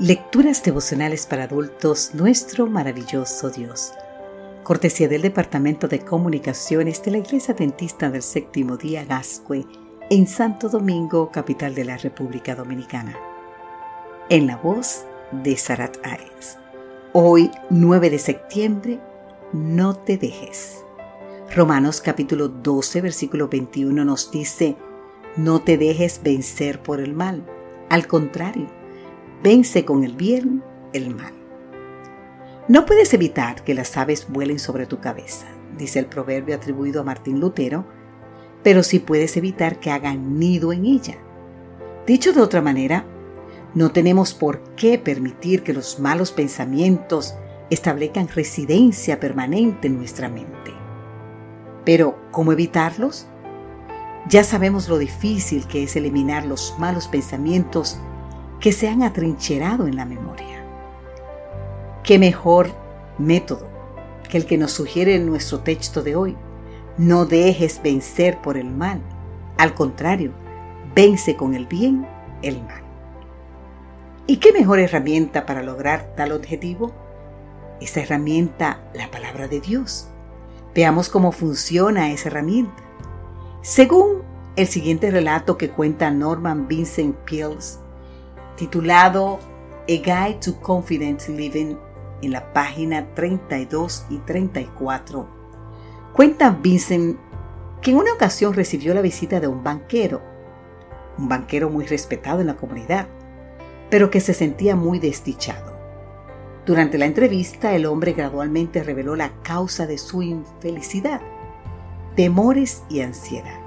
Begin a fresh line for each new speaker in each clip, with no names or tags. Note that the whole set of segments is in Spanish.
Lecturas devocionales para adultos, nuestro maravilloso Dios. Cortesía del Departamento de Comunicaciones de la Iglesia Dentista del Séptimo Día Gascue, en Santo Domingo, capital de la República Dominicana. En la voz de Sarat Ares. Hoy, 9 de septiembre, no te dejes. Romanos capítulo 12, versículo 21 nos dice, no te dejes vencer por el mal. Al contrario, vence con el bien el mal. No puedes evitar que las aves vuelen sobre tu cabeza, dice el proverbio atribuido a Martín Lutero, pero sí puedes evitar que hagan nido en ella. Dicho de otra manera, no tenemos por qué permitir que los malos pensamientos establezcan residencia permanente en nuestra mente. Pero, ¿cómo evitarlos? Ya sabemos lo difícil que es eliminar los malos pensamientos que se han atrincherado en la memoria. ¿Qué mejor método que el que nos sugiere nuestro texto de hoy? No dejes vencer por el mal. Al contrario, vence con el bien el mal. ¿Y qué mejor herramienta para lograr tal objetivo? Esa herramienta, la palabra de Dios. Veamos cómo funciona esa herramienta. Según el siguiente relato que cuenta Norman Vincent Peale titulado A Guide to Confident Living en la página 32 y 34, cuenta Vincent que en una ocasión recibió la visita de un banquero, un banquero muy respetado en la comunidad, pero que se sentía muy desdichado. Durante la entrevista, el hombre gradualmente reveló la causa de su infelicidad, temores y ansiedad,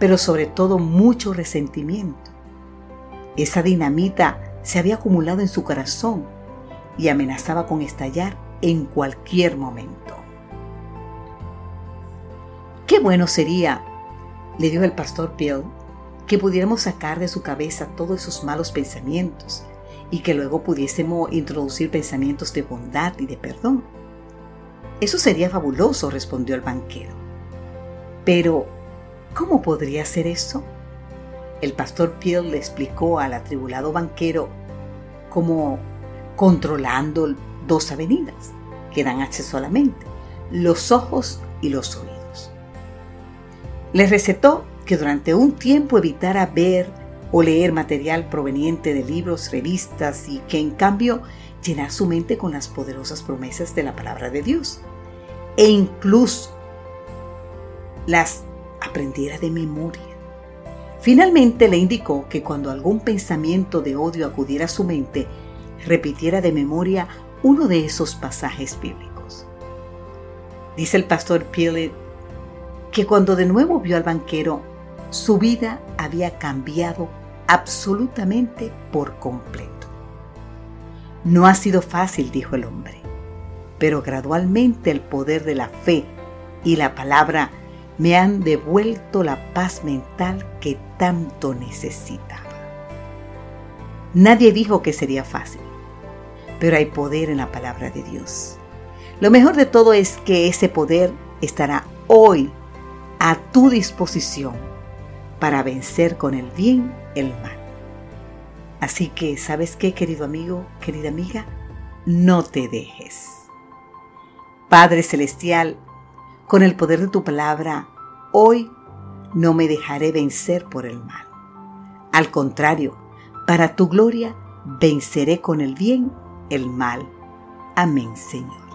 pero sobre todo mucho resentimiento. Esa dinamita se había acumulado en su corazón y amenazaba con estallar en cualquier momento. Qué bueno sería, le dijo el pastor Bill, que pudiéramos sacar de su cabeza todos esos malos pensamientos y que luego pudiésemos introducir pensamientos de bondad y de perdón. Eso sería fabuloso, respondió el banquero. Pero, ¿cómo podría ser eso? El pastor Peel le explicó al atribulado banquero cómo controlando dos avenidas que dan acceso a la mente, los ojos y los oídos. Le recetó que durante un tiempo evitara ver o leer material proveniente de libros, revistas y que en cambio llenar su mente con las poderosas promesas de la palabra de Dios e incluso las aprendiera de memoria Finalmente le indicó que cuando algún pensamiento de odio acudiera a su mente, repitiera de memoria uno de esos pasajes bíblicos. Dice el pastor Pillett que cuando de nuevo vio al banquero, su vida había cambiado absolutamente por completo. No ha sido fácil, dijo el hombre, pero gradualmente el poder de la fe y la palabra me han devuelto la paz mental que tanto necesitaba. Nadie dijo que sería fácil, pero hay poder en la palabra de Dios. Lo mejor de todo es que ese poder estará hoy a tu disposición para vencer con el bien el mal. Así que, ¿sabes qué, querido amigo, querida amiga? No te dejes. Padre Celestial, con el poder de tu palabra, hoy no me dejaré vencer por el mal. Al contrario, para tu gloria venceré con el bien el mal. Amén, Señor.